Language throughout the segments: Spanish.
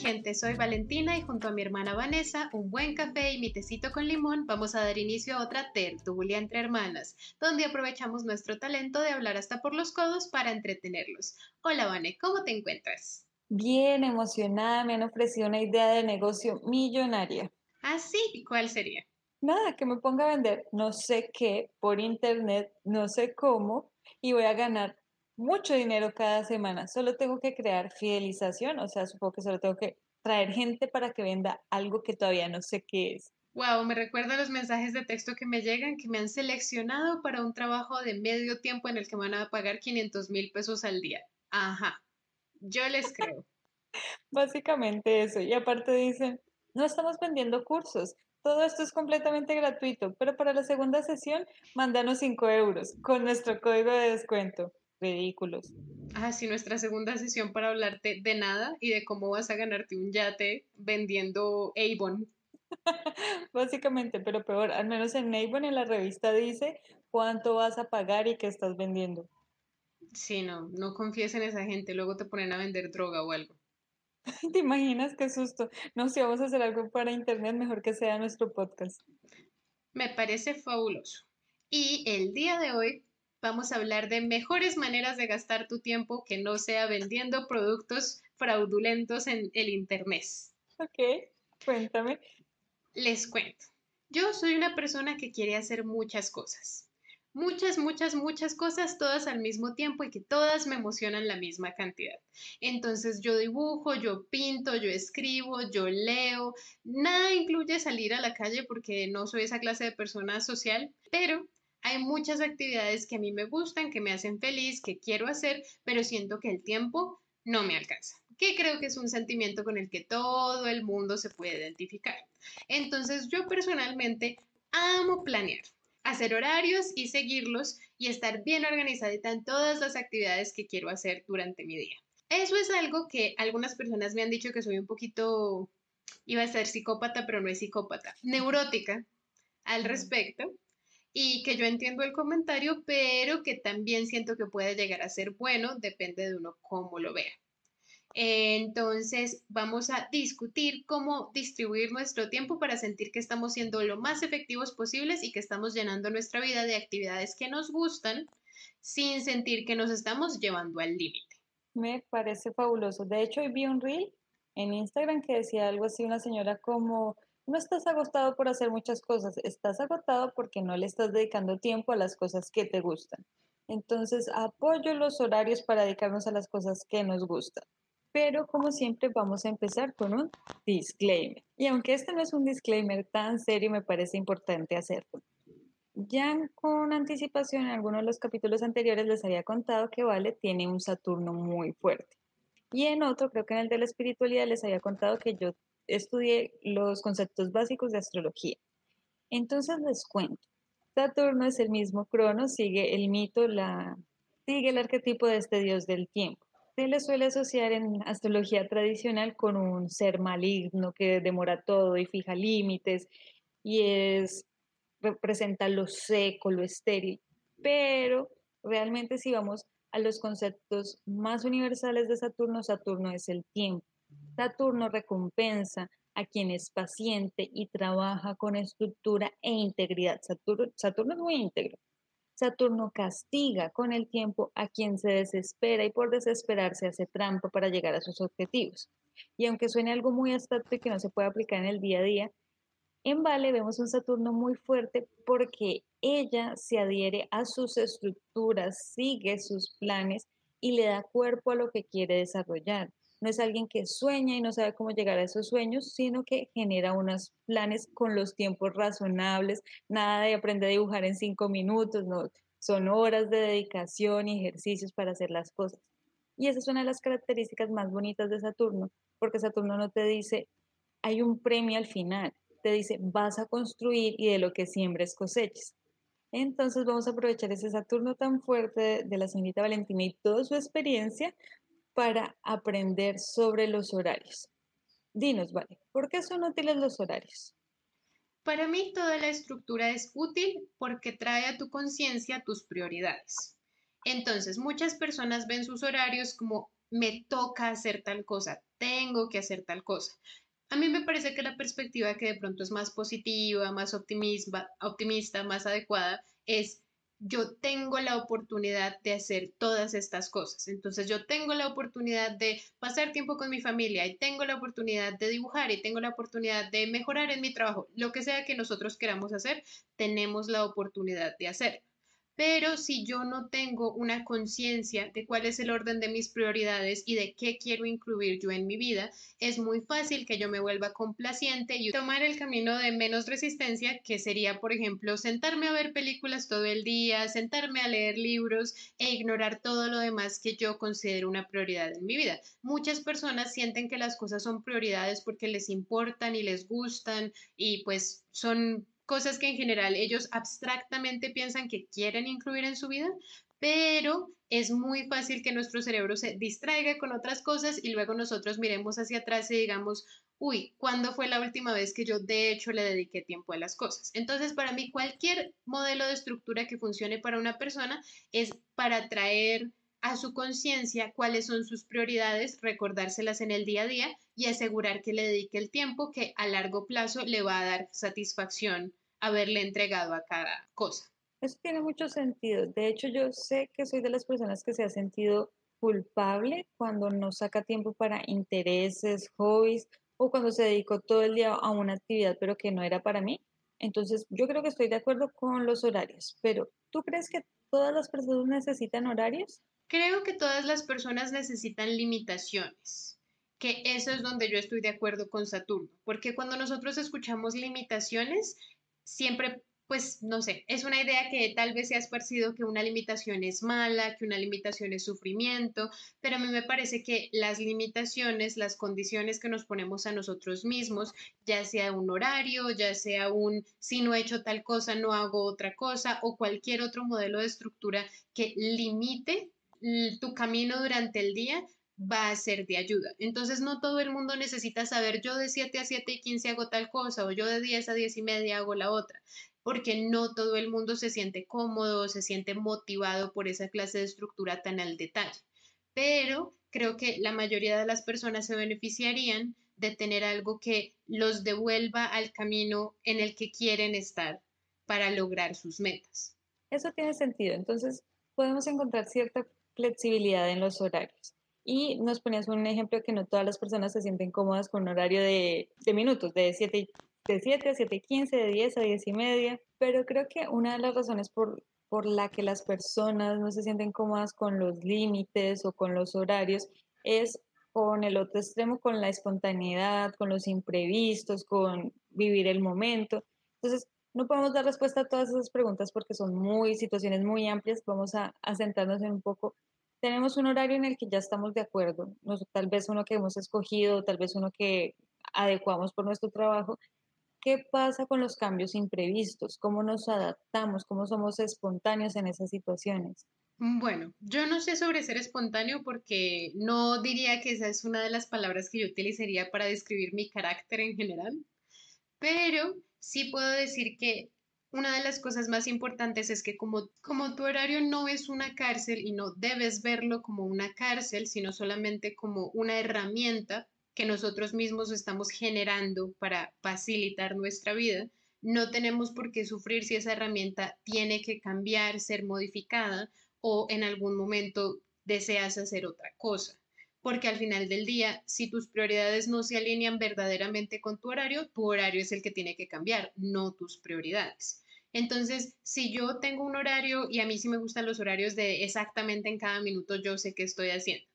gente, soy Valentina y junto a mi hermana Vanessa, un buen café y mi tecito con limón, vamos a dar inicio a otra tertulia entre hermanas, donde aprovechamos nuestro talento de hablar hasta por los codos para entretenerlos. Hola Vane, ¿cómo te encuentras? Bien emocionada, me han ofrecido una idea de negocio millonaria. ¿Ah, sí? ¿Y cuál sería? Nada, que me ponga a vender no sé qué por internet, no sé cómo, y voy a ganar mucho dinero cada semana. Solo tengo que crear fidelización, o sea, supongo que solo tengo que traer gente para que venda algo que todavía no sé qué es. Wow, me recuerda los mensajes de texto que me llegan que me han seleccionado para un trabajo de medio tiempo en el que me van a pagar 500 mil pesos al día. Ajá, yo les creo. Básicamente eso. Y aparte dicen, no estamos vendiendo cursos. Todo esto es completamente gratuito, pero para la segunda sesión, mándanos 5 euros con nuestro código de descuento ridículos. Ah, sí, nuestra segunda sesión para hablarte de nada y de cómo vas a ganarte un yate vendiendo Avon. Básicamente, pero peor, al menos en Avon en la revista dice cuánto vas a pagar y qué estás vendiendo. Sí, no, no confíes en esa gente, luego te ponen a vender droga o algo. ¿Te imaginas qué susto? No, si vamos a hacer algo para internet, mejor que sea nuestro podcast. Me parece fabuloso. Y el día de hoy vamos a hablar de mejores maneras de gastar tu tiempo que no sea vendiendo productos fraudulentos en el Internet. Ok, cuéntame. Les cuento. Yo soy una persona que quiere hacer muchas cosas. Muchas, muchas, muchas cosas todas al mismo tiempo y que todas me emocionan la misma cantidad. Entonces yo dibujo, yo pinto, yo escribo, yo leo. Nada incluye salir a la calle porque no soy esa clase de persona social, pero hay muchas actividades que a mí me gustan, que me hacen feliz, que quiero hacer, pero siento que el tiempo no me alcanza, que creo que es un sentimiento con el que todo el mundo se puede identificar. Entonces yo personalmente amo planear, hacer horarios y seguirlos y estar bien organizadita en todas las actividades que quiero hacer durante mi día. Eso es algo que algunas personas me han dicho que soy un poquito, iba a ser psicópata, pero no es psicópata, neurótica al respecto y que yo entiendo el comentario, pero que también siento que puede llegar a ser bueno, depende de uno cómo lo vea. Entonces, vamos a discutir cómo distribuir nuestro tiempo para sentir que estamos siendo lo más efectivos posibles y que estamos llenando nuestra vida de actividades que nos gustan sin sentir que nos estamos llevando al límite. Me parece fabuloso. De hecho, hoy vi un reel en Instagram que decía algo así, una señora como no estás agotado por hacer muchas cosas, estás agotado porque no le estás dedicando tiempo a las cosas que te gustan. Entonces, apoyo los horarios para dedicarnos a las cosas que nos gustan. Pero como siempre vamos a empezar con un disclaimer. Y aunque este no es un disclaimer tan serio, me parece importante hacerlo. Ya con anticipación en algunos de los capítulos anteriores les había contado que Vale tiene un Saturno muy fuerte. Y en otro, creo que en el de la espiritualidad, les había contado que yo estudié los conceptos básicos de astrología. Entonces les cuento. Saturno es el mismo Crono, sigue el mito, la, sigue el arquetipo de este dios del tiempo. Se le suele asociar en astrología tradicional con un ser maligno que demora todo y fija límites y es representa lo seco, lo estéril. Pero realmente si vamos a los conceptos más universales de Saturno, Saturno es el tiempo. Saturno recompensa a quien es paciente y trabaja con estructura e integridad. Saturno, es muy íntegro. Saturno castiga con el tiempo a quien se desespera y por desesperarse hace trampa para llegar a sus objetivos. Y aunque suene algo muy abstracto y que no se puede aplicar en el día a día, en Vale vemos un Saturno muy fuerte porque ella se adhiere a sus estructuras, sigue sus planes y le da cuerpo a lo que quiere desarrollar no es alguien que sueña y no sabe cómo llegar a esos sueños, sino que genera unos planes con los tiempos razonables, nada de aprender a dibujar en cinco minutos, son horas de dedicación y ejercicios para hacer las cosas. Y esa es una de las características más bonitas de Saturno, porque Saturno no te dice, hay un premio al final, te dice, vas a construir y de lo que siembres coseches. Entonces vamos a aprovechar ese Saturno tan fuerte de la señorita Valentina y toda su experiencia para aprender sobre los horarios. Dinos, vale, ¿por qué son útiles los horarios? Para mí toda la estructura es útil porque trae a tu conciencia tus prioridades. Entonces, muchas personas ven sus horarios como me toca hacer tal cosa, tengo que hacer tal cosa. A mí me parece que la perspectiva que de pronto es más positiva, más optimista, más adecuada, es yo tengo la oportunidad de hacer todas estas cosas. Entonces yo tengo la oportunidad de pasar tiempo con mi familia y tengo la oportunidad de dibujar y tengo la oportunidad de mejorar en mi trabajo. Lo que sea que nosotros queramos hacer, tenemos la oportunidad de hacer. Pero si yo no tengo una conciencia de cuál es el orden de mis prioridades y de qué quiero incluir yo en mi vida, es muy fácil que yo me vuelva complaciente y tomar el camino de menos resistencia, que sería, por ejemplo, sentarme a ver películas todo el día, sentarme a leer libros e ignorar todo lo demás que yo considero una prioridad en mi vida. Muchas personas sienten que las cosas son prioridades porque les importan y les gustan y pues son cosas que en general ellos abstractamente piensan que quieren incluir en su vida, pero es muy fácil que nuestro cerebro se distraiga con otras cosas y luego nosotros miremos hacia atrás y digamos, uy, ¿cuándo fue la última vez que yo de hecho le dediqué tiempo a las cosas? Entonces, para mí, cualquier modelo de estructura que funcione para una persona es para traer a su conciencia cuáles son sus prioridades, recordárselas en el día a día y asegurar que le dedique el tiempo que a largo plazo le va a dar satisfacción haberle entregado a cada cosa. Eso tiene mucho sentido. De hecho, yo sé que soy de las personas que se ha sentido culpable cuando no saca tiempo para intereses, hobbies o cuando se dedicó todo el día a una actividad pero que no era para mí. Entonces, yo creo que estoy de acuerdo con los horarios, pero ¿tú crees que todas las personas necesitan horarios? Creo que todas las personas necesitan limitaciones que eso es donde yo estoy de acuerdo con Saturno, porque cuando nosotros escuchamos limitaciones, siempre, pues, no sé, es una idea que tal vez se ha esparcido que una limitación es mala, que una limitación es sufrimiento, pero a mí me parece que las limitaciones, las condiciones que nos ponemos a nosotros mismos, ya sea un horario, ya sea un si no he hecho tal cosa, no hago otra cosa, o cualquier otro modelo de estructura que limite tu camino durante el día, va a ser de ayuda. Entonces, no todo el mundo necesita saber yo de 7 a 7 y 15 hago tal cosa o yo de 10 a 10 y media hago la otra, porque no todo el mundo se siente cómodo, se siente motivado por esa clase de estructura tan al detalle. Pero creo que la mayoría de las personas se beneficiarían de tener algo que los devuelva al camino en el que quieren estar para lograr sus metas. Eso tiene sentido. Entonces, podemos encontrar cierta flexibilidad en los horarios. Y nos ponías un ejemplo que no todas las personas se sienten cómodas con un horario de, de minutos, de 7, de 7 a 7 y 15, de 10 a 10 y media. Pero creo que una de las razones por, por la que las personas no se sienten cómodas con los límites o con los horarios es con el otro extremo, con la espontaneidad, con los imprevistos, con vivir el momento. Entonces, no podemos dar respuesta a todas esas preguntas porque son muy situaciones muy amplias. Vamos a, a centrarnos en un poco tenemos un horario en el que ya estamos de acuerdo, tal vez uno que hemos escogido, tal vez uno que adecuamos por nuestro trabajo. ¿Qué pasa con los cambios imprevistos? ¿Cómo nos adaptamos? ¿Cómo somos espontáneos en esas situaciones? Mm, bueno, yo no sé sobre ser espontáneo porque no diría que esa es una de las palabras que yo utilizaría para describir mi carácter en general, pero sí puedo decir que una de las cosas más importantes es que como, como tu horario no es una cárcel y no debes verlo como una cárcel, sino solamente como una herramienta que nosotros mismos estamos generando para facilitar nuestra vida, no tenemos por qué sufrir si esa herramienta tiene que cambiar, ser modificada o en algún momento deseas hacer otra cosa porque al final del día, si tus prioridades no se alinean verdaderamente con tu horario, tu horario es el que tiene que cambiar, no tus prioridades. Entonces, si yo tengo un horario y a mí sí me gustan los horarios de exactamente en cada minuto, yo sé qué estoy haciendo.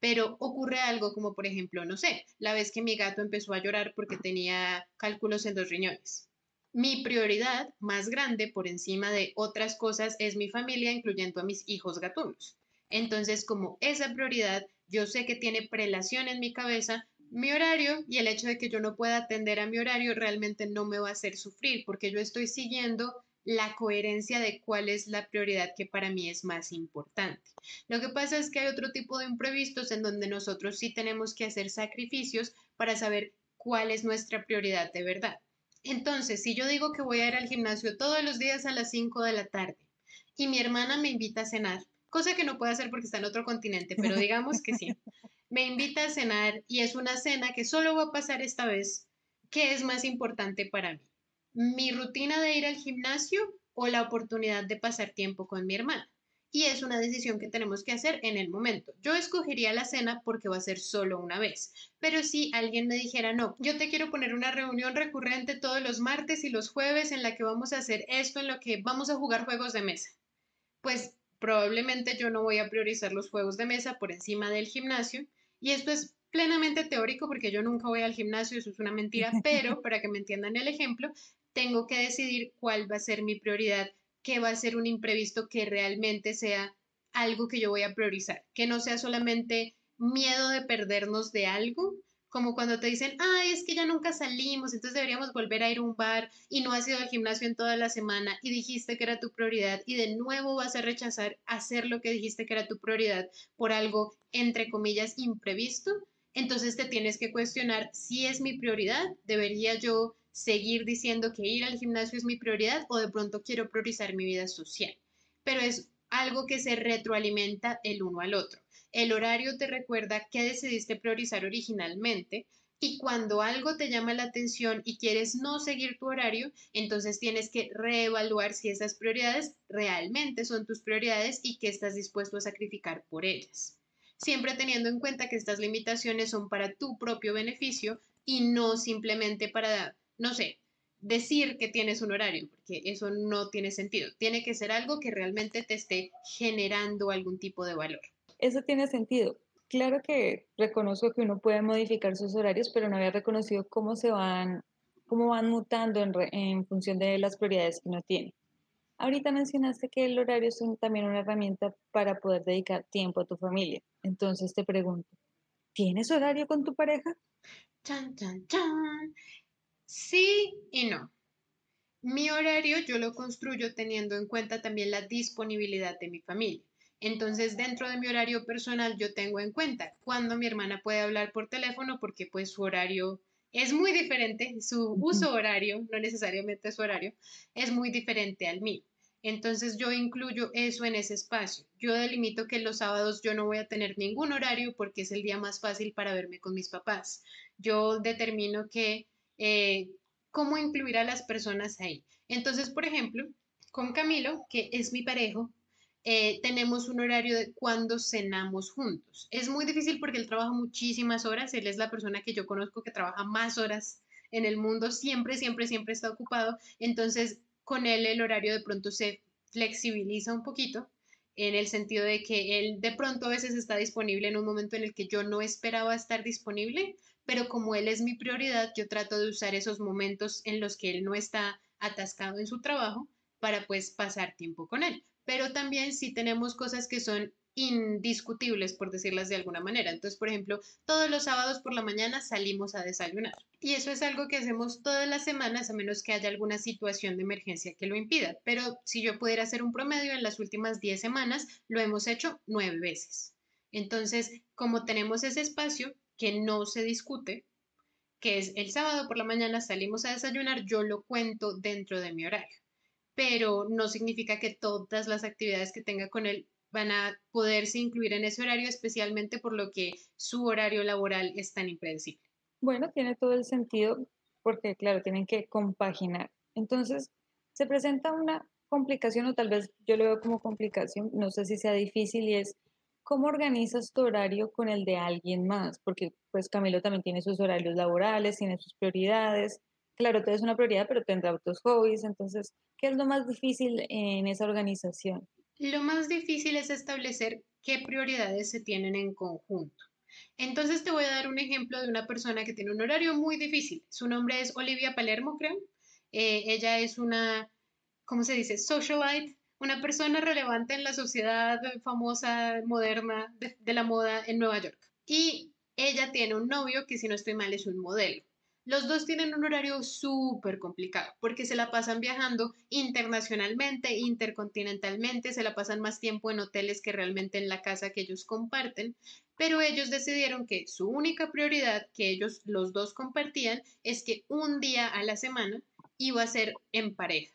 Pero ocurre algo como, por ejemplo, no sé, la vez que mi gato empezó a llorar porque tenía cálculos en los riñones. Mi prioridad más grande por encima de otras cosas es mi familia, incluyendo a mis hijos gatunos. Entonces, como esa prioridad yo sé que tiene prelación en mi cabeza, mi horario y el hecho de que yo no pueda atender a mi horario realmente no me va a hacer sufrir porque yo estoy siguiendo la coherencia de cuál es la prioridad que para mí es más importante. Lo que pasa es que hay otro tipo de imprevistos en donde nosotros sí tenemos que hacer sacrificios para saber cuál es nuestra prioridad de verdad. Entonces, si yo digo que voy a ir al gimnasio todos los días a las 5 de la tarde y mi hermana me invita a cenar, cosa que no puede hacer porque está en otro continente, pero digamos que sí. me invita a cenar y es una cena que solo va a pasar esta vez, ¿qué es más importante para mí? ¿Mi rutina de ir al gimnasio o la oportunidad de pasar tiempo con mi hermana? y es una decisión que tenemos que hacer en el momento. Yo escogería la cena porque va a ser solo una vez, pero si alguien me dijera, no, yo te quiero poner una reunión recurrente todos los martes y los jueves en la que vamos a hacer esto, en lo que vamos a jugar juegos de mesa, pues probablemente yo no voy a priorizar los juegos de mesa por encima del gimnasio y esto es plenamente teórico porque yo nunca voy al gimnasio, eso es una mentira, pero para que me entiendan el ejemplo, tengo que decidir cuál va a ser mi prioridad que va a ser un imprevisto que realmente sea algo que yo voy a priorizar, que no sea solamente miedo de perdernos de algo, como cuando te dicen, ay, es que ya nunca salimos, entonces deberíamos volver a ir a un bar y no has ido al gimnasio en toda la semana y dijiste que era tu prioridad y de nuevo vas a rechazar hacer lo que dijiste que era tu prioridad por algo, entre comillas, imprevisto, entonces te tienes que cuestionar si es mi prioridad, debería yo seguir diciendo que ir al gimnasio es mi prioridad o de pronto quiero priorizar mi vida social. Pero es algo que se retroalimenta el uno al otro. El horario te recuerda qué decidiste priorizar originalmente y cuando algo te llama la atención y quieres no seguir tu horario, entonces tienes que reevaluar si esas prioridades realmente son tus prioridades y qué estás dispuesto a sacrificar por ellas. Siempre teniendo en cuenta que estas limitaciones son para tu propio beneficio y no simplemente para no sé, decir que tienes un horario, porque eso no tiene sentido. Tiene que ser algo que realmente te esté generando algún tipo de valor. Eso tiene sentido. Claro que reconozco que uno puede modificar sus horarios, pero no había reconocido cómo se van, cómo van mutando en, función de las prioridades que uno tiene. Ahorita mencionaste que el horario es también una herramienta para poder dedicar tiempo a tu familia. Entonces te pregunto, ¿tienes horario con tu pareja? Chan, chan, chan. Sí y no. Mi horario yo lo construyo teniendo en cuenta también la disponibilidad de mi familia. Entonces, dentro de mi horario personal, yo tengo en cuenta cuando mi hermana puede hablar por teléfono, porque pues su horario es muy diferente, su uso horario, no necesariamente su horario, es muy diferente al mío. Entonces yo incluyo eso en ese espacio. Yo delimito que los sábados yo no voy a tener ningún horario porque es el día más fácil para verme con mis papás. Yo determino que eh, cómo incluir a las personas ahí. Entonces, por ejemplo, con Camilo, que es mi parejo, eh, tenemos un horario de cuando cenamos juntos. Es muy difícil porque él trabaja muchísimas horas, él es la persona que yo conozco que trabaja más horas en el mundo, siempre, siempre, siempre está ocupado, entonces con él el horario de pronto se flexibiliza un poquito en el sentido de que él de pronto a veces está disponible en un momento en el que yo no esperaba estar disponible, pero como él es mi prioridad, yo trato de usar esos momentos en los que él no está atascado en su trabajo para pues pasar tiempo con él. Pero también si tenemos cosas que son indiscutibles, por decirlas de alguna manera. Entonces, por ejemplo, todos los sábados por la mañana salimos a desayunar. Y eso es algo que hacemos todas las semanas, a menos que haya alguna situación de emergencia que lo impida. Pero si yo pudiera hacer un promedio, en las últimas 10 semanas lo hemos hecho nueve veces. Entonces, como tenemos ese espacio, que no se discute, que es el sábado por la mañana salimos a desayunar, yo lo cuento dentro de mi horario, pero no significa que todas las actividades que tenga con él van a poderse incluir en ese horario, especialmente por lo que su horario laboral es tan impredecible. Bueno, tiene todo el sentido porque, claro, tienen que compaginar. Entonces, se presenta una complicación o tal vez yo lo veo como complicación, no sé si sea difícil y es ¿Cómo organizas tu horario con el de alguien más? Porque pues Camilo también tiene sus horarios laborales, tiene sus prioridades. Claro, tú eres una prioridad, pero tendrá otros hobbies. Entonces, ¿qué es lo más difícil en esa organización? Lo más difícil es establecer qué prioridades se tienen en conjunto. Entonces te voy a dar un ejemplo de una persona que tiene un horario muy difícil. Su nombre es Olivia Palermo, creo. Eh, ella es una, ¿cómo se dice? Socialite una persona relevante en la sociedad famosa, moderna, de, la moda en Nueva York. Y ella tiene un novio que, si no estoy mal, es un modelo. Los dos tienen un horario súper complicado porque se la pasan viajando internacionalmente, intercontinentalmente, se la pasan más tiempo en hoteles que realmente en la casa que ellos comparten, pero ellos decidieron que su única prioridad que ellos los dos compartían es que un día a la semana iba a ser en pareja.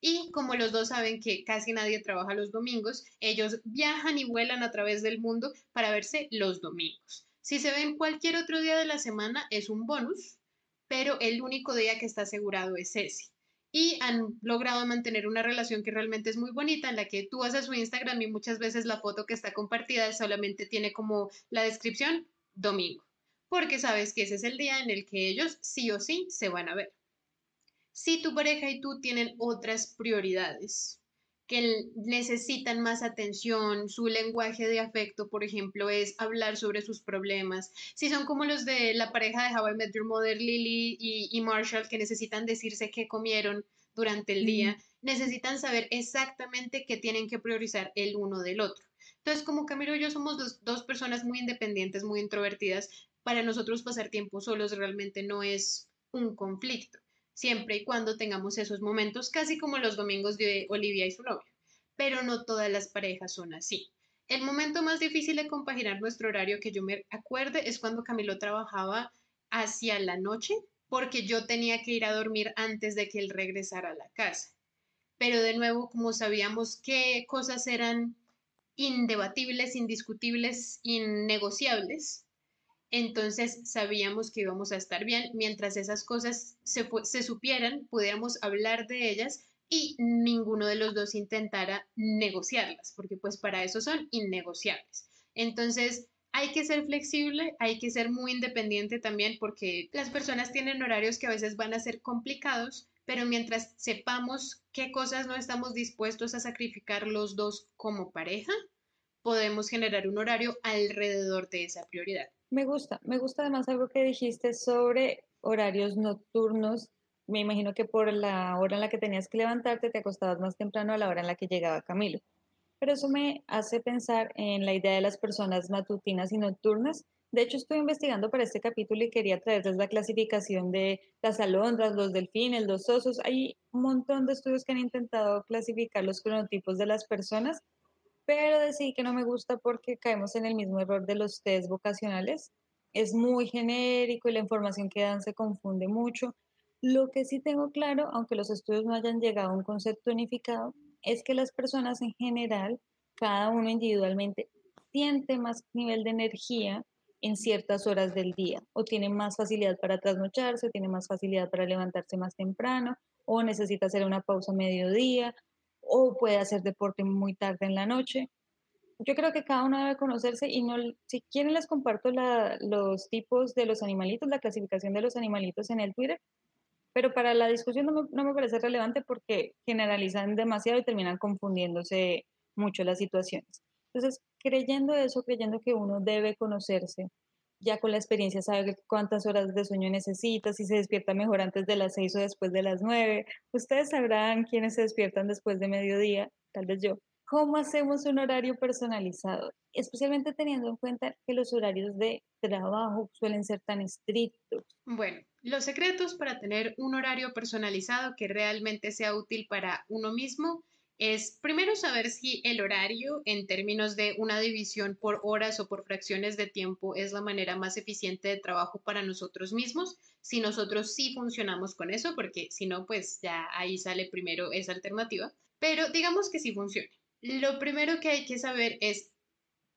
Y como los dos saben que casi nadie trabaja los domingos, ellos viajan y vuelan a través del mundo para verse los domingos. Si se ven cualquier otro día de la semana es un bonus, pero el único día que está asegurado es ese. Y han logrado mantener una relación que realmente es muy bonita, en la que tú vas a su Instagram y muchas veces la foto que está compartida solamente tiene como la descripción domingo, porque sabes que ese es el día en el que ellos sí o sí se van a ver. Si tu pareja y tú tienen otras prioridades, que necesitan más atención, su lenguaje de afecto, por ejemplo, es hablar sobre sus problemas. Si son como los de la pareja de How I Met Your Mother, Lily y, Marshall, que necesitan decirse qué comieron durante el día, necesitan saber exactamente qué tienen que priorizar el uno del otro. Entonces, como Camilo y yo somos dos, dos personas muy independientes, muy introvertidas, para nosotros pasar tiempo solos realmente no es un conflicto siempre y cuando tengamos esos momentos, casi como los domingos de Olivia y su novio. Pero no todas las parejas son así. El momento más difícil de compaginar nuestro horario que yo me acuerde es cuando Camilo trabajaba hacia la noche, porque yo tenía que ir a dormir antes de que él regresara a la casa. Pero de nuevo, como sabíamos qué cosas eran indebatibles, indiscutibles, innegociables, entonces sabíamos que íbamos a estar bien. Mientras esas cosas se, se supieran, pudiéramos hablar de ellas y ninguno de los dos intentara negociarlas, porque pues para eso son innegociables. Entonces, hay que ser flexible, hay que ser muy independiente también, porque las personas tienen horarios que a veces van a ser complicados, pero mientras sepamos qué cosas no estamos dispuestos a sacrificar los dos como pareja, podemos generar un horario alrededor de esa prioridad. Me gusta, me gusta además algo que dijiste sobre horarios nocturnos. Me imagino que por la hora en la que tenías que levantarte te acostabas más temprano a la hora en la que llegaba Camilo. Pero eso me hace pensar en la idea de las personas matutinas y nocturnas. De hecho, estoy investigando para este capítulo y quería traerles la clasificación de las alondras, los delfines, los osos. Hay un montón de estudios que han intentado clasificar los cronotipos de las personas pero decidí que no me gusta porque caemos en el mismo error de los test vocacionales. Es muy genérico y la información que dan se confunde mucho. Lo que sí tengo claro, aunque los estudios no hayan llegado a un concepto unificado, es que las personas en general, cada uno individualmente, siente más nivel de energía en ciertas horas del día, o tiene más facilidad para trasnocharse, o tiene más facilidad para levantarse más temprano, o necesita hacer una pausa a mediodía, o puede hacer deporte muy tarde en la noche. Yo creo que cada uno debe conocerse y no, si quieren les comparto los tipos de los animalitos, la clasificación de los animalitos en el Twitter, pero para la discusión no me, no me parece relevante porque generalizan demasiado y terminan confundiéndose mucho las situaciones. Entonces, creyendo eso, creyendo que uno debe conocerse, ya con la experiencia sabe cuántas horas de sueño necesita, si se despierta mejor antes de las seis o después de las nueve. Ustedes sabrán quiénes se despiertan después de mediodía, tal vez yo. ¿Cómo hacemos un horario personalizado? Especialmente teniendo en cuenta que los horarios de trabajo suelen ser tan estrictos. Bueno, los secretos para tener un horario personalizado que realmente sea útil para uno mismo es primero saber si el horario en términos de una división por horas o por fracciones de tiempo es la manera más eficiente de trabajo para nosotros mismos, si nosotros sí funcionamos con eso, porque si no, pues ya ahí sale primero esa alternativa, pero digamos que sí funcione. Lo primero que hay que saber es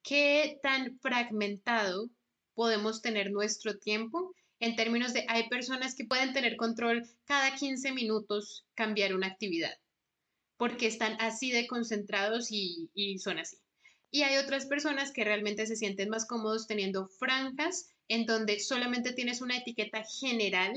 qué tan fragmentado podemos tener nuestro tiempo. En términos de hay personas que pueden tener control cada 15 minutos cambiar una actividad porque están así de concentrados y, son así. Y hay otras personas que realmente se sienten más cómodos teniendo franjas en donde solamente tienes una etiqueta general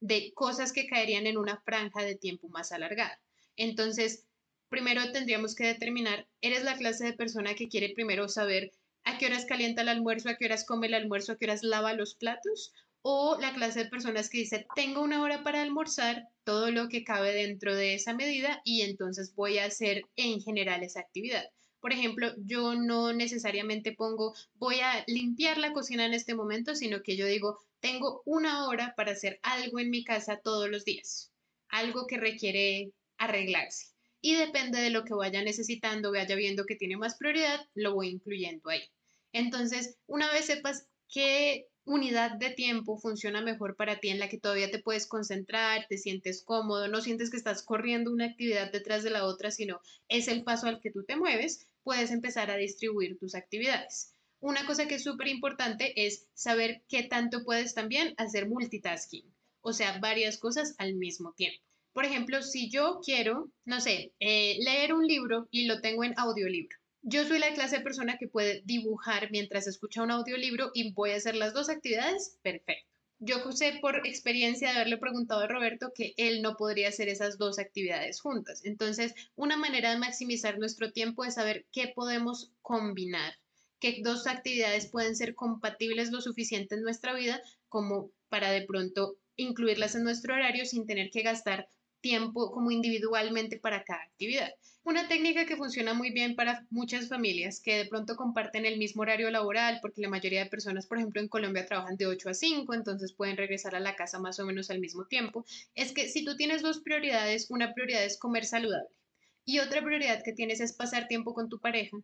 de cosas que caerían en una franja de tiempo más alargada. Entonces, primero tendríamos que determinar, ¿eres la clase de persona que quiere primero saber a qué horas calienta el almuerzo, a qué horas come el almuerzo, a qué horas lava los platos? ¿O la clase de personas que dice, tengo una hora para almorzar, todo lo que cabe dentro de esa medida y entonces voy a hacer en general esa actividad. Por ejemplo, yo no necesariamente pongo voy a limpiar la cocina en este momento, sino que yo digo tengo una hora para hacer algo en mi casa todos los días, algo que requiere arreglarse. Y depende de lo que vaya necesitando, vaya viendo que tiene más prioridad, lo voy incluyendo ahí. Entonces, una vez sepas qué unidad de tiempo funciona mejor para ti en la que todavía te puedes concentrar, te sientes cómodo, no sientes que estás corriendo una actividad detrás de la otra, sino es el paso al que tú te mueves, puedes empezar a distribuir tus actividades. Una cosa que es súper importante es saber qué tanto puedes también hacer multitasking, o sea, varias cosas al mismo tiempo. Por ejemplo, si yo quiero, no sé, eh, leer un libro y lo tengo en audiolibro. Yo soy la clase de persona que puede dibujar mientras escucha un audiolibro y voy a hacer las dos actividades, perfecto. Yo sé por experiencia de haberle preguntado a Roberto que él no podría hacer esas dos actividades juntas. Entonces, una manera de maximizar nuestro tiempo es saber qué podemos combinar, qué dos actividades pueden ser compatibles lo suficiente en nuestra vida como para de pronto incluirlas en nuestro horario sin tener que gastar tiempo como individualmente para cada actividad. Una técnica que funciona muy bien para muchas familias que de pronto comparten el mismo horario laboral, porque la mayoría de personas, por ejemplo, en Colombia trabajan de 8 a 5, entonces pueden regresar a la casa más o menos al mismo tiempo, es que si tú tienes dos prioridades, una prioridad es comer saludable y otra prioridad que tienes es pasar tiempo con tu pareja,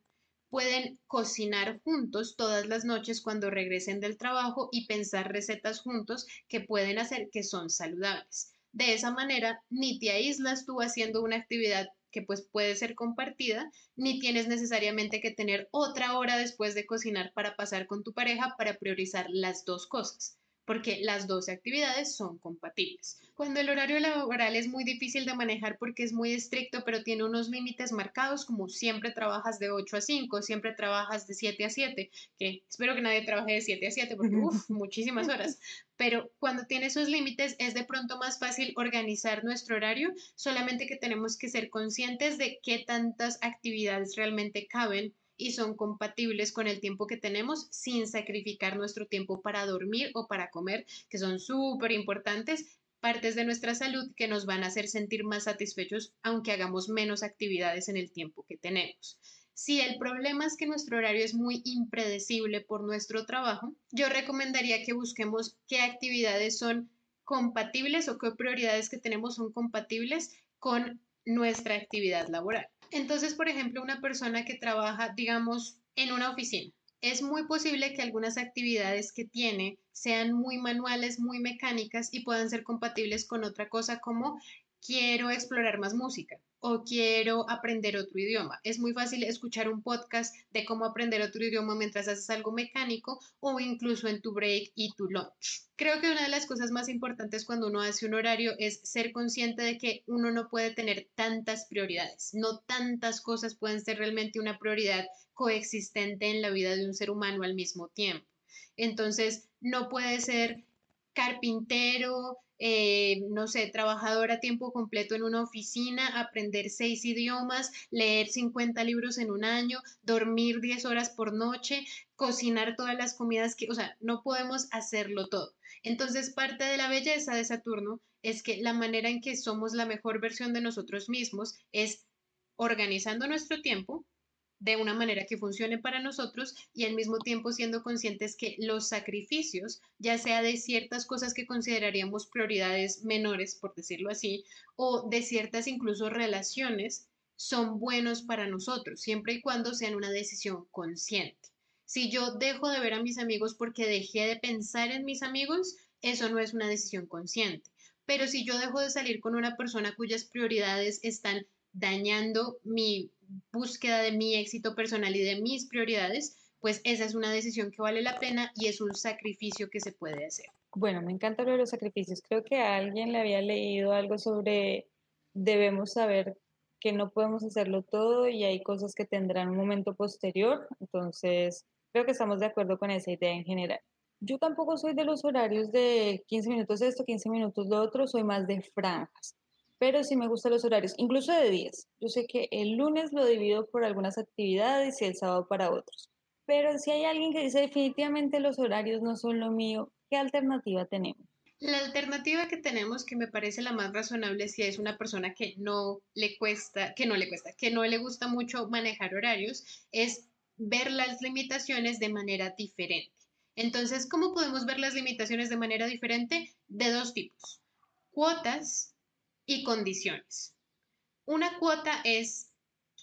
pueden cocinar juntos todas las noches cuando regresen del trabajo y pensar recetas juntos que pueden hacer que son saludables. De esa manera, ni te aíslas tú haciendo una actividad que pues puede ser compartida, ni tienes necesariamente que tener otra hora después de cocinar para pasar con tu pareja para priorizar las dos cosas porque las dos actividades son compatibles. Cuando el horario laboral es muy difícil de manejar porque es muy estricto, pero tiene unos límites marcados, como siempre trabajas de 8 a 5, siempre trabajas de 7 a 7, que espero que nadie trabaje de 7 a 7 porque, uff, muchísimas horas. Pero cuando tiene esos límites es de pronto más fácil organizar nuestro horario, solamente que tenemos que ser conscientes de qué tantas actividades realmente caben y son compatibles con el tiempo que tenemos sin sacrificar nuestro tiempo para dormir o para comer, que son súper importantes, partes de nuestra salud que nos van a hacer sentir más satisfechos aunque hagamos menos actividades en el tiempo que tenemos. Si el problema es que nuestro horario es muy impredecible por nuestro trabajo, yo recomendaría que busquemos qué actividades son compatibles o qué prioridades que tenemos son compatibles con nuestra actividad laboral. Entonces, por ejemplo, una persona que trabaja, digamos, en una oficina, es muy posible que algunas actividades que tiene sean muy manuales, muy mecánicas y puedan ser compatibles con otra cosa como quiero explorar más música o quiero aprender otro idioma. Es muy fácil escuchar un podcast de cómo aprender otro idioma mientras haces algo mecánico o incluso en tu break y tu lunch. Creo que una de las cosas más importantes cuando uno hace un horario es ser consciente de que uno no puede tener tantas prioridades. No tantas cosas pueden ser realmente una prioridad coexistente en la vida de un ser humano al mismo tiempo. Entonces, no puede ser carpintero, eh, no sé, trabajador a tiempo completo en una oficina, aprender seis idiomas, leer 50 libros en un año, dormir 10 horas por noche, cocinar todas las comidas que, o sea, no podemos hacerlo todo. Entonces, parte de la belleza de Saturno es que la manera en que somos la mejor versión de nosotros mismos es organizando nuestro tiempo, de una manera que funcione para nosotros y al mismo tiempo siendo conscientes que los sacrificios, ya sea de ciertas cosas que consideraríamos prioridades menores, por decirlo así, o de ciertas incluso relaciones, son buenos para nosotros, siempre y cuando sean una decisión consciente. Si yo dejo de ver a mis amigos porque dejé de pensar en mis amigos, eso no es una decisión consciente. Pero si yo dejo de salir con una persona cuyas prioridades están dañando mi búsqueda de mi éxito personal y de mis prioridades, pues esa es una decisión que vale la pena y es un sacrificio que se puede hacer. Bueno, me encanta lo de los sacrificios. Creo que a alguien le había leído algo sobre debemos saber que no podemos hacerlo todo y hay cosas que tendrán un momento posterior. Entonces, creo que estamos de acuerdo con esa idea en general. Yo tampoco soy de los horarios de 15 minutos esto, 15 minutos lo otro, soy más de franjas pero sí me gustan los horarios, incluso de días. Yo sé que el lunes lo divido por algunas actividades y el sábado para otros. Pero si hay alguien que dice definitivamente los horarios no son lo mío, ¿qué alternativa tenemos? La alternativa que tenemos, que me parece la más razonable, si es una persona que no le cuesta, que no le cuesta, que no le gusta mucho manejar horarios, es ver las limitaciones de manera diferente. Entonces, ¿cómo podemos ver las limitaciones de manera diferente? De dos tipos. Cuotas y condiciones. Una cuota es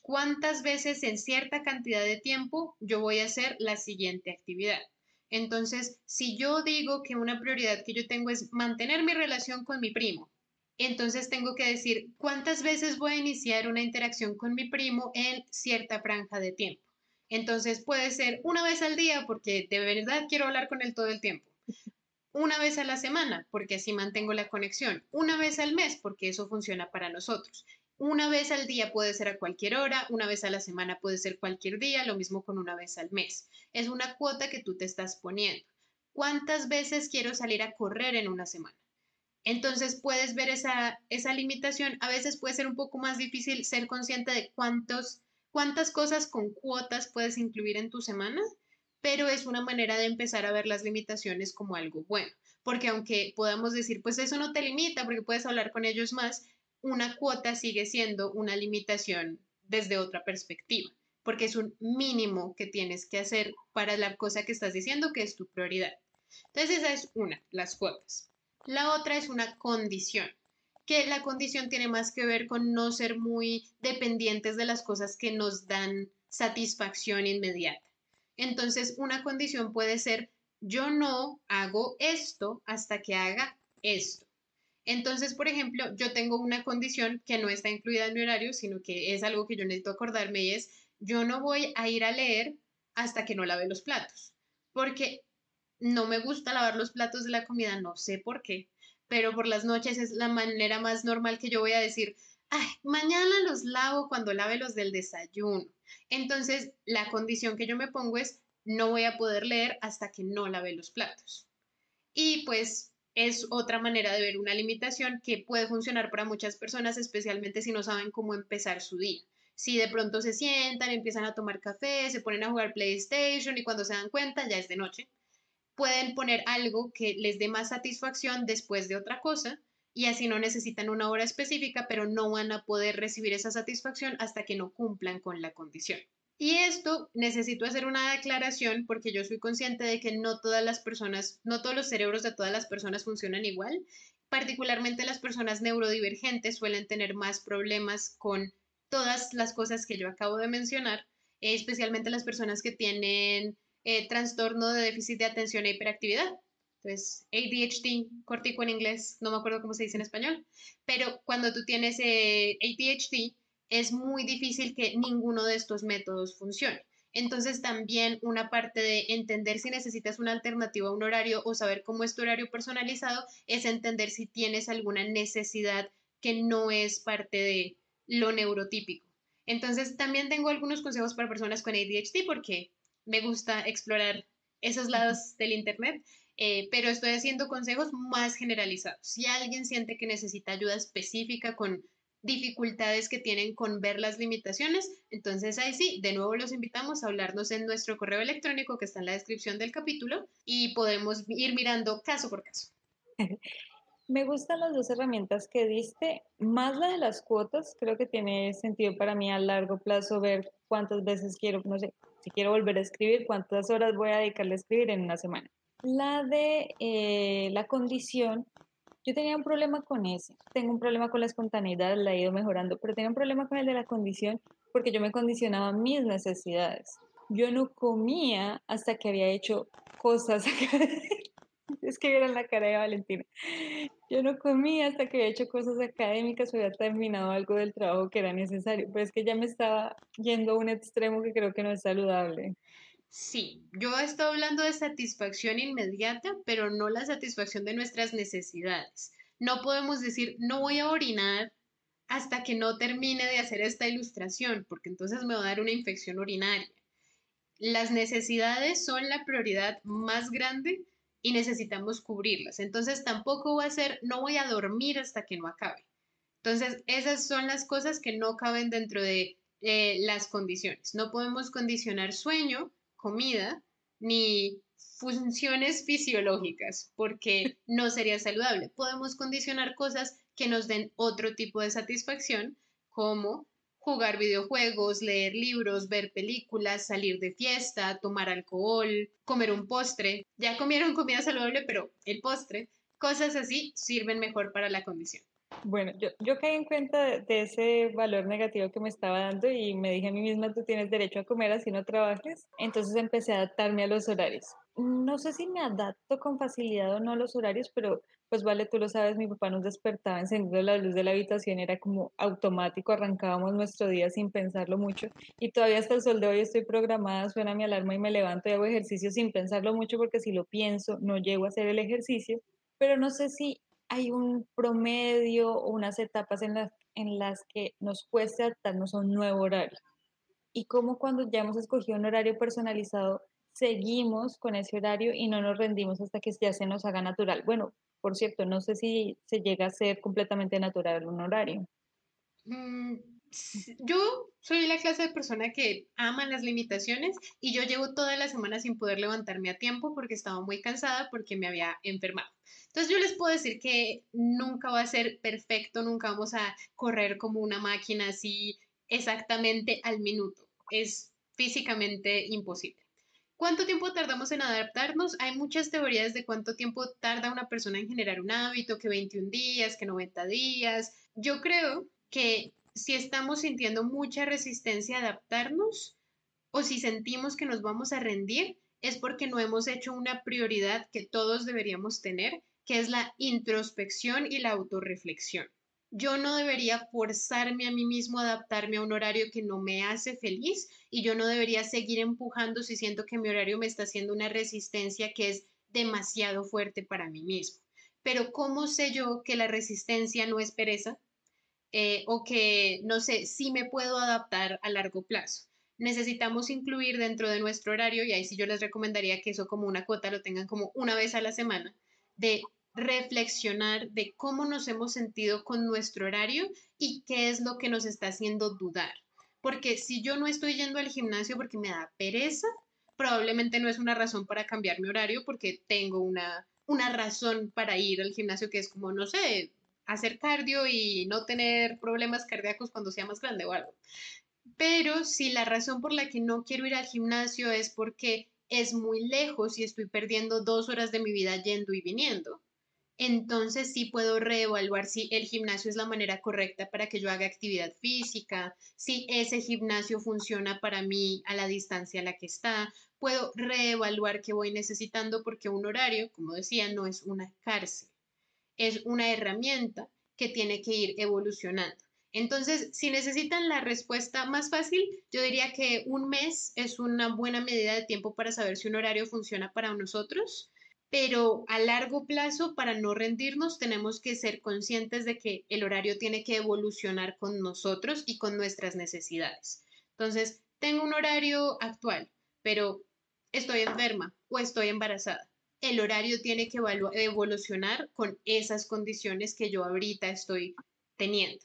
cuántas veces en cierta cantidad de tiempo yo voy a hacer la siguiente actividad. Entonces, si yo digo que una prioridad que yo tengo es mantener mi relación con mi primo, entonces tengo que decir cuántas veces voy a iniciar una interacción con mi primo en cierta franja de tiempo. Entonces puede ser una vez al día porque de verdad quiero hablar con él todo el tiempo. Una vez a la semana porque así mantengo la conexión. Una vez al mes porque eso funciona para nosotros. Una vez al día puede ser a cualquier hora, una vez a la semana puede ser cualquier día, lo mismo con una vez al mes. Es una cuota que tú te estás poniendo. ¿Cuántas veces quiero salir a correr en una semana? Entonces puedes ver esa, esa limitación. A veces puede ser un poco más difícil ser consciente de cuántos, cuántas cosas con cuotas puedes incluir en tu semana, pero es una manera de empezar a ver las limitaciones como algo bueno. Porque aunque podamos decir, pues eso no te limita porque puedes hablar con ellos más, una cuota sigue siendo una limitación desde otra perspectiva, porque es un mínimo que tienes que hacer para la cosa que estás diciendo que es tu prioridad. Entonces esa es una, las cuotas. La otra es una condición, que la condición tiene más que ver con no ser muy dependientes de las cosas que nos dan satisfacción inmediata. Entonces, una condición puede ser, yo no hago esto hasta que haga esto. Entonces, por ejemplo, yo tengo una condición que no está incluida en mi horario, sino que es algo que yo necesito acordarme y es, yo no voy a ir a leer hasta que no lave los platos, porque no me gusta lavar los platos de la comida, no sé por qué, pero por las noches es la manera más normal que yo voy a decir, ay, mañana los lavo cuando lave los del desayuno. Entonces, la condición que yo me pongo es, no voy a poder leer hasta que no lave los platos. Y pues es otra manera de ver una limitación que puede funcionar para muchas personas, especialmente si no saben cómo empezar su día. Si de pronto se sientan, empiezan a tomar café, se ponen a jugar PlayStation y cuando se dan cuenta ya es de noche, pueden poner algo que les dé más satisfacción después de otra cosa y así no necesitan una hora específica, pero no van a poder recibir esa satisfacción hasta que no cumplan con la condición. Y esto necesito hacer una declaración porque yo soy consciente de que no todas las personas, no todos los cerebros de todas las personas funcionan igual. Particularmente las personas neurodivergentes suelen tener más problemas con todas las cosas que yo acabo de mencionar, especialmente las personas que tienen eh, trastorno de déficit de atención e hiperactividad. Entonces, ADHD, cortico en inglés, no me acuerdo cómo se dice en español, pero cuando tú tienes eh, ADHD, es muy difícil que ninguno de estos métodos funcione. Entonces también una parte de entender si necesitas una alternativa a un horario o saber cómo es tu horario personalizado es entender si tienes alguna necesidad que no es parte de lo neurotípico. Entonces también tengo algunos consejos para personas con ADHD porque me gusta explorar esos lados del Internet, eh, pero estoy haciendo consejos más generalizados. Si alguien siente que necesita ayuda específica con dificultades que tienen con ver las limitaciones. Entonces ahí sí, de nuevo los invitamos a hablarnos en nuestro correo electrónico que está en la descripción del capítulo y podemos ir mirando caso por caso. Me gustan las dos herramientas que diste, más la de las cuotas, creo que tiene sentido para mí a largo plazo ver cuántas veces quiero, no sé, si quiero volver a escribir, cuántas horas voy a dedicarle a escribir en una semana. La de eh, la condición, yo tenía un problema con ese. Tengo un problema con la espontaneidad, la he ido mejorando, pero tenía un problema con el de la condición porque yo me condicionaba mis necesidades. Yo no comía hasta que había hecho cosas. es que vieron la cara de Valentina. Yo no comía hasta que había hecho cosas académicas o había terminado algo del trabajo que era necesario, pero es que ya me estaba yendo a un extremo que creo que no es saludable. Sí, yo estoy hablando de satisfacción inmediata, pero no la satisfacción de nuestras necesidades. No podemos decir, no voy a orinar hasta que no termine de hacer esta ilustración, porque entonces me va a dar una infección urinaria. Las necesidades son la prioridad más grande y necesitamos cubrirlas. Entonces tampoco va a ser, no voy a dormir hasta que no acabe. Entonces, esas son las cosas que no caben dentro de eh, las condiciones. No podemos condicionar sueño comida ni funciones fisiológicas, porque no sería saludable. Podemos condicionar cosas que nos den otro tipo de satisfacción, como jugar videojuegos, leer libros, ver películas, salir de fiesta, tomar alcohol, comer un postre. Ya comieron comida saludable, pero el postre, cosas así sirven mejor para la condición. Bueno, yo, yo caí en cuenta de, de ese valor negativo que me estaba dando y me dije a mí misma, tú tienes derecho a comer así no trabajes. Entonces empecé a adaptarme a los horarios. No sé si me adapto con facilidad o no a los horarios, pero pues vale, tú lo sabes, mi papá nos despertaba encendiendo la luz de la habitación, era como automático, arrancábamos nuestro día sin pensarlo mucho y todavía hasta el sol de hoy estoy programada, suena mi alarma y me levanto y hago ejercicio sin pensarlo mucho porque si lo pienso no llego a hacer el ejercicio, pero no sé si hay un promedio o unas etapas en las, en las que nos cueste adaptarnos a un nuevo horario. Y como cuando ya hemos escogido un horario personalizado, seguimos con ese horario y no nos rendimos hasta que ya se nos haga natural. Bueno, por cierto, no sé si se llega a ser completamente natural un horario. Mm, yo soy la clase de persona que ama las limitaciones y yo llevo toda la semana sin poder levantarme a tiempo porque estaba muy cansada porque me había enfermado. Entonces yo les puedo decir que nunca va a ser perfecto, nunca vamos a correr como una máquina así exactamente al minuto. Es físicamente imposible. ¿Cuánto tiempo tardamos en adaptarnos? Hay muchas teorías de cuánto tiempo tarda una persona en generar un hábito, que 21 días, que 90 días. Yo creo que si estamos sintiendo mucha resistencia a adaptarnos o si sentimos que nos vamos a rendir, es porque no hemos hecho una prioridad que todos deberíamos tener, que es la introspección y la autorreflexión. Yo no debería forzarme a mí mismo a adaptarme a un horario que no me hace feliz y yo no debería seguir empujando si siento que mi horario me está haciendo una resistencia que es demasiado fuerte para mí mismo. Pero ¿cómo sé yo que la resistencia no es pereza? Eh, o que, no sé, si me puedo adaptar a largo plazo. Necesitamos incluir dentro de nuestro horario, y ahí sí yo les recomendaría que eso como una cuota lo tengan como una vez a la semana, de reflexionar de cómo nos hemos sentido con nuestro horario y qué es lo que nos está haciendo dudar. Porque si yo no estoy yendo al gimnasio porque me da pereza, probablemente no es una razón para cambiar mi horario porque tengo una, una razón para ir al gimnasio que es como, no sé, hacer cardio y no tener problemas cardíacos cuando sea más grande o algo. Pero si la razón por la que no quiero ir al gimnasio es porque es muy lejos y estoy perdiendo dos horas de mi vida yendo y viniendo, entonces sí puedo reevaluar si el gimnasio es la manera correcta para que yo haga actividad física, si ese gimnasio funciona para mí a la distancia a la que está, puedo reevaluar qué voy necesitando porque un horario, como decía, no es una cárcel es una herramienta que tiene que ir evolucionando. Entonces, si necesitan la respuesta más fácil, yo diría que un mes es una buena medida de tiempo para saber si un horario funciona para nosotros, pero a largo plazo, para no rendirnos, tenemos que ser conscientes de que el horario tiene que evolucionar con nosotros y con nuestras necesidades. Entonces, tengo un horario actual, pero estoy enferma o estoy embarazada el horario tiene que evolucionar con esas condiciones que yo ahorita estoy teniendo.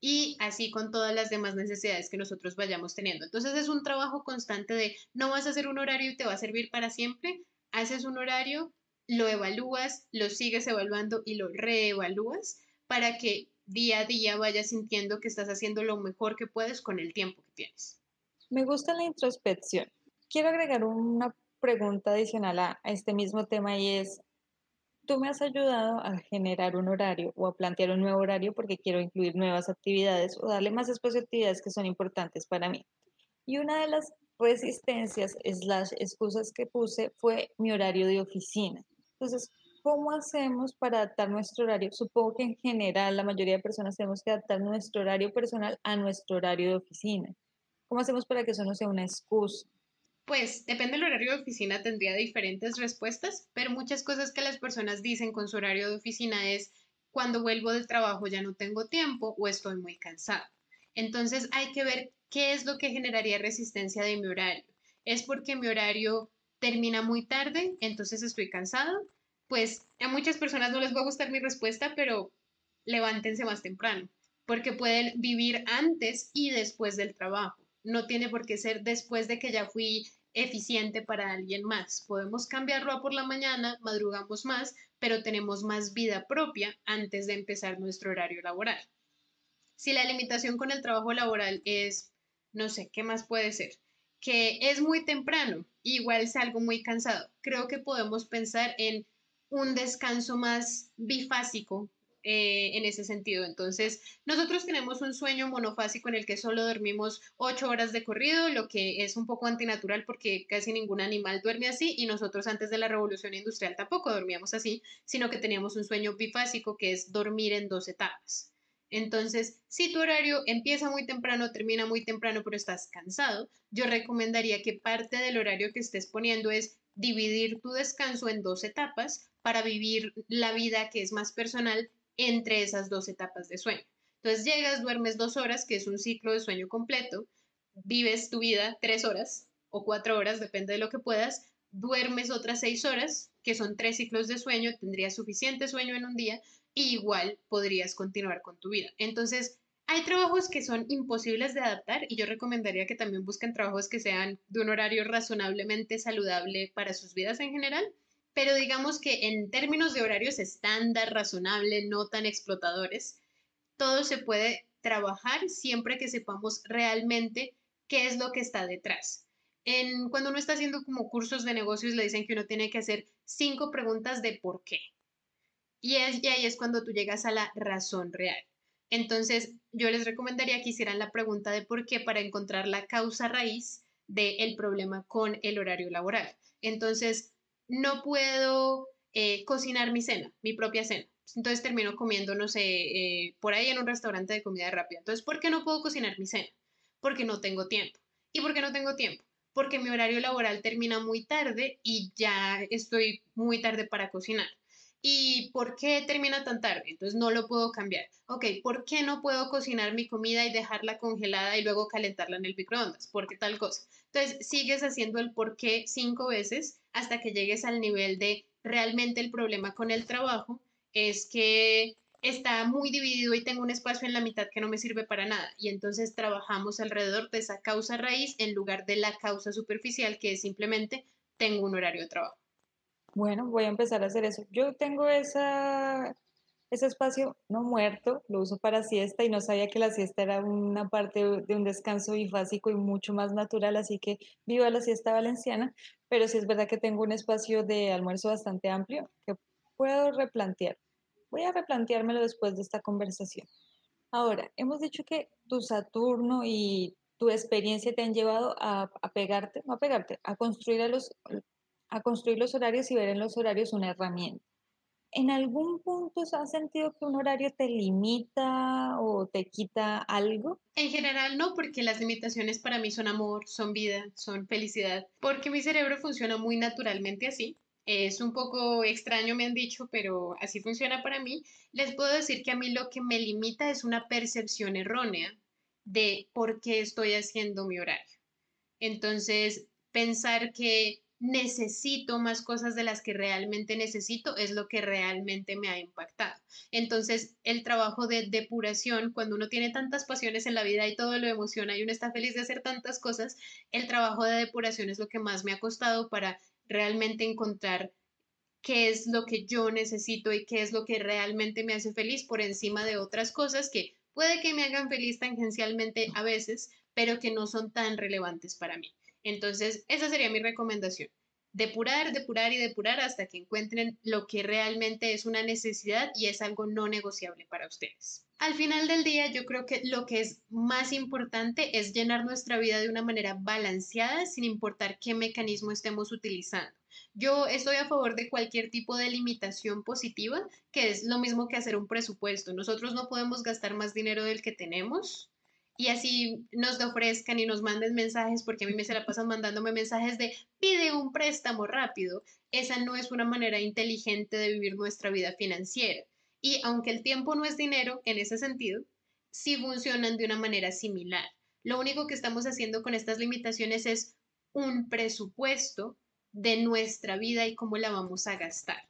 Y así con todas las demás necesidades que nosotros vayamos teniendo. Entonces es un trabajo constante de no vas a hacer un horario y te va a servir para siempre. Haces un horario, lo evalúas, lo sigues evaluando y lo reevalúas para que día a día vayas sintiendo que estás haciendo lo mejor que puedes con el tiempo que tienes. Me gusta la introspección. Quiero agregar una pregunta adicional a, este mismo tema y es, tú me has ayudado a generar un horario o a plantear un nuevo horario porque quiero incluir nuevas actividades o darle más espacio a actividades que son importantes para mí. Y una de las resistencias, las excusas que puse fue mi horario de oficina. Entonces, ¿cómo hacemos para adaptar nuestro horario? Supongo que en general la mayoría de personas tenemos que adaptar nuestro horario personal a nuestro horario de oficina. ¿Cómo hacemos para que eso no sea una excusa? Pues depende del horario de oficina, tendría diferentes respuestas, pero muchas cosas que las personas dicen con su horario de oficina es cuando vuelvo del trabajo ya no tengo tiempo o estoy muy cansado. Entonces hay que ver qué es lo que generaría resistencia de mi horario. ¿Es porque mi horario termina muy tarde, entonces estoy cansado? Pues a muchas personas no les va a gustar mi respuesta, pero levántense más temprano, porque pueden vivir antes y después del trabajo. No tiene por qué ser después de que ya fui eficiente para alguien más. Podemos cambiarlo a por la mañana, madrugamos más, pero tenemos más vida propia antes de empezar nuestro horario laboral. Si la limitación con el trabajo laboral es, no sé, ¿qué más puede ser? Que es muy temprano, igual salgo muy cansado. Creo que podemos pensar en un descanso más bifásico eh, en ese sentido. Entonces, nosotros tenemos un sueño monofásico en el que solo dormimos ocho horas de corrido, lo que es un poco antinatural porque casi ningún animal duerme así y nosotros antes de la revolución industrial tampoco dormíamos así, sino que teníamos un sueño bifásico que es dormir en dos etapas. Entonces, si tu horario empieza muy temprano, termina muy temprano, pero estás cansado, yo recomendaría que parte del horario que estés poniendo es dividir tu descanso en dos etapas para vivir la vida que es más personal entre esas dos etapas de sueño. Entonces llegas, duermes dos horas, que es un ciclo de sueño completo, vives tu vida tres horas o cuatro horas, depende de lo que puedas, duermes otras seis horas, que son tres ciclos de sueño, tendrías suficiente sueño en un día y igual podrías continuar con tu vida. Entonces, hay trabajos que son imposibles de adaptar y yo recomendaría que también busquen trabajos que sean de un horario razonablemente saludable para sus vidas en general pero digamos que en términos de horarios estándar, razonable, no tan explotadores, todo se puede trabajar siempre que sepamos realmente qué es lo que está detrás. En, cuando uno está haciendo como cursos de negocios, le dicen que uno tiene que hacer cinco preguntas de por qué. Y, y ahí es cuando tú llegas a la razón real. Entonces, yo les recomendaría que hicieran la pregunta de por qué para encontrar la causa raíz del problema con el horario laboral. Entonces, no puedo eh, cocinar mi cena, mi propia cena. Entonces termino comiendo, no sé, eh, por ahí en un restaurante de comida rápida. Entonces, ¿por qué no puedo cocinar mi cena? Porque no tengo tiempo. ¿Y por qué no tengo tiempo? Porque mi horario laboral termina muy tarde y ya estoy muy tarde para cocinar. ¿Y por qué termina tan tarde? Entonces no lo puedo cambiar. Ok, ¿por qué no puedo cocinar mi comida y dejarla congelada y luego calentarla en el microondas? ¿Por qué tal cosa? Entonces sigues haciendo el por qué cinco veces hasta que llegues al nivel de realmente el problema con el trabajo es que está muy dividido y tengo un espacio en la mitad que no me sirve para nada. Y entonces trabajamos alrededor de esa causa raíz en lugar de la causa superficial que es simplemente tengo un horario de trabajo. Bueno, voy a empezar a hacer eso. Yo tengo ese espacio no muerto, lo uso para siesta y no sabía que la siesta era una parte de un descanso bifásico y mucho más natural, así que vivo la siesta valenciana, pero sí es verdad que tengo un espacio de almuerzo bastante amplio que puedo replantear. Voy a replanteármelo después de esta conversación. Ahora, hemos dicho que tu Saturno y tu experiencia te han llevado a, a pegarte, no a pegarte, a construir a los, a construir los horarios y ver en los horarios una herramienta. ¿En algún punto has sentido que un horario te limita o te quita algo? En general no, porque las limitaciones para mí son amor, son vida, son felicidad, porque mi cerebro funciona muy naturalmente así. Es un poco extraño, me han dicho, pero así funciona para mí. Les puedo decir que a mí lo que me limita es una percepción errónea de por qué estoy haciendo mi horario. Entonces, pensar que necesito más cosas de las que realmente necesito es lo que realmente me ha impactado. Entonces, el trabajo de depuración, cuando uno tiene tantas pasiones en la vida y todo lo emociona y uno está feliz de hacer tantas cosas, el trabajo de depuración es lo que más me ha costado para realmente encontrar qué es lo que yo necesito y qué es lo que realmente me hace feliz por encima de otras cosas que puede que me hagan feliz tangencialmente a veces, pero que no son tan relevantes para mí. Entonces, esa sería mi recomendación. Depurar, depurar y depurar hasta que encuentren lo que realmente es una necesidad y es algo no negociable para ustedes. Al final del día, yo creo que lo que es más importante es llenar nuestra vida de una manera balanceada sin importar qué mecanismo estemos utilizando. Yo estoy a favor de cualquier tipo de limitación positiva, que es lo mismo que hacer un presupuesto. Nosotros no podemos gastar más dinero del que tenemos y así nos ofrezcan y nos manden mensajes, porque a mí me se la pasan mandándome mensajes de pide un préstamo rápido. Esa no es una manera inteligente de vivir nuestra vida financiera. Y aunque el tiempo no es dinero en ese sentido, sí funcionan de una manera similar. Lo único que estamos haciendo con estas limitaciones es un presupuesto de nuestra vida y cómo la vamos a gastar.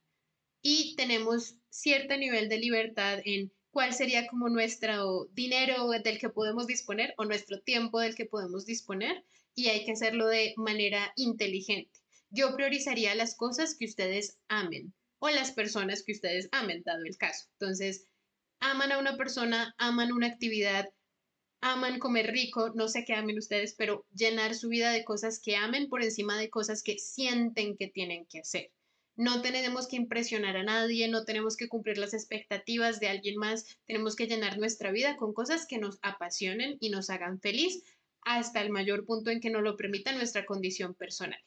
Y tenemos cierto nivel de libertad en cuál sería como nuestro dinero del que podemos disponer o nuestro tiempo del que podemos disponer y hay que hacerlo de manera inteligente. Yo priorizaría las cosas que ustedes amen o las personas que ustedes amen, dado el caso. Entonces, aman a una persona, aman una actividad, aman comer rico, no sé qué amen ustedes, pero llenar su vida de cosas que amen por encima de cosas que sienten que tienen que hacer. No tenemos que impresionar a nadie, no tenemos que cumplir las expectativas de alguien más, tenemos que llenar nuestra vida con cosas que nos apasionen y nos hagan feliz hasta el mayor punto en que nos lo permita nuestra condición personal.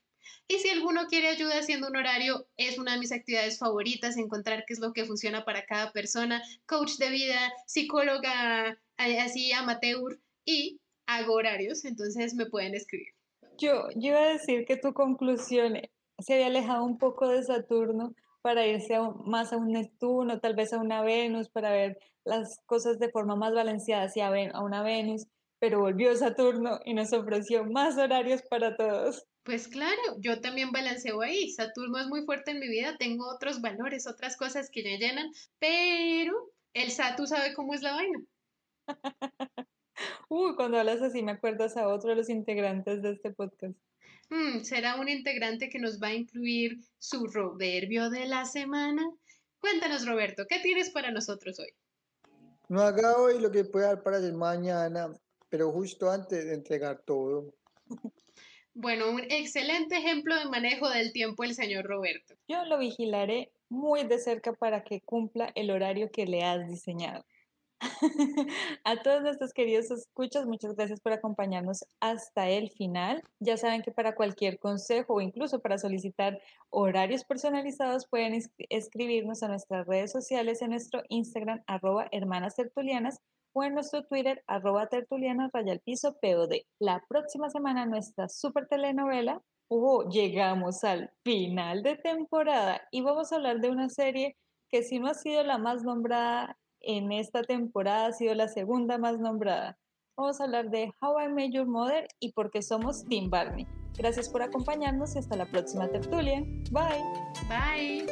Y si alguno quiere ayuda haciendo un horario, es una de mis actividades favoritas, encontrar qué es lo que funciona para cada persona, coach de vida, psicóloga, así amateur, y hago horarios, entonces me pueden escribir. Yo, yo iba a decir que tu conclusión se había alejado un poco de Saturno para irse más a un Neptuno, tal vez a una Venus, para ver las cosas de forma más balanceada, hacia a una Venus, pero volvió Saturno y nos ofreció más horarios para todos. Pues claro, yo también balanceo ahí. Saturno es muy fuerte en mi vida, tengo otros valores, otras cosas que me llenan, pero el Satu sabe cómo es la vaina. Uy, cuando hablas así me acuerdas a otro de los integrantes de este podcast. Mm, ¿Será un integrante que nos va a incluir su proverbio de la semana? Cuéntanos, Roberto, ¿qué tienes para nosotros hoy? No haga hoy lo que pueda para el mañana, pero justo antes de entregar todo. Bueno, un excelente ejemplo de manejo del tiempo el señor Roberto. Yo lo vigilaré muy de cerca para que cumpla el horario que le has diseñado. A todos nuestros queridos escuchas, muchas gracias por acompañarnos hasta el final. Ya saben que para cualquier consejo o incluso para solicitar horarios personalizados pueden escribirnos a nuestras redes sociales en nuestro Instagram arroba hermanas tertulianas o en nuestro Twitter, arroba tertuliana raya piso POD. La próxima semana nuestra super telenovela, oh, llegamos al final de temporada y vamos a hablar de una serie que si no ha sido la más nombrada en esta temporada, ha sido la segunda más nombrada. Vamos a hablar de How I Made Your Mother y por qué somos Team Barney. Gracias por acompañarnos y hasta la próxima tertulia. Bye. Bye.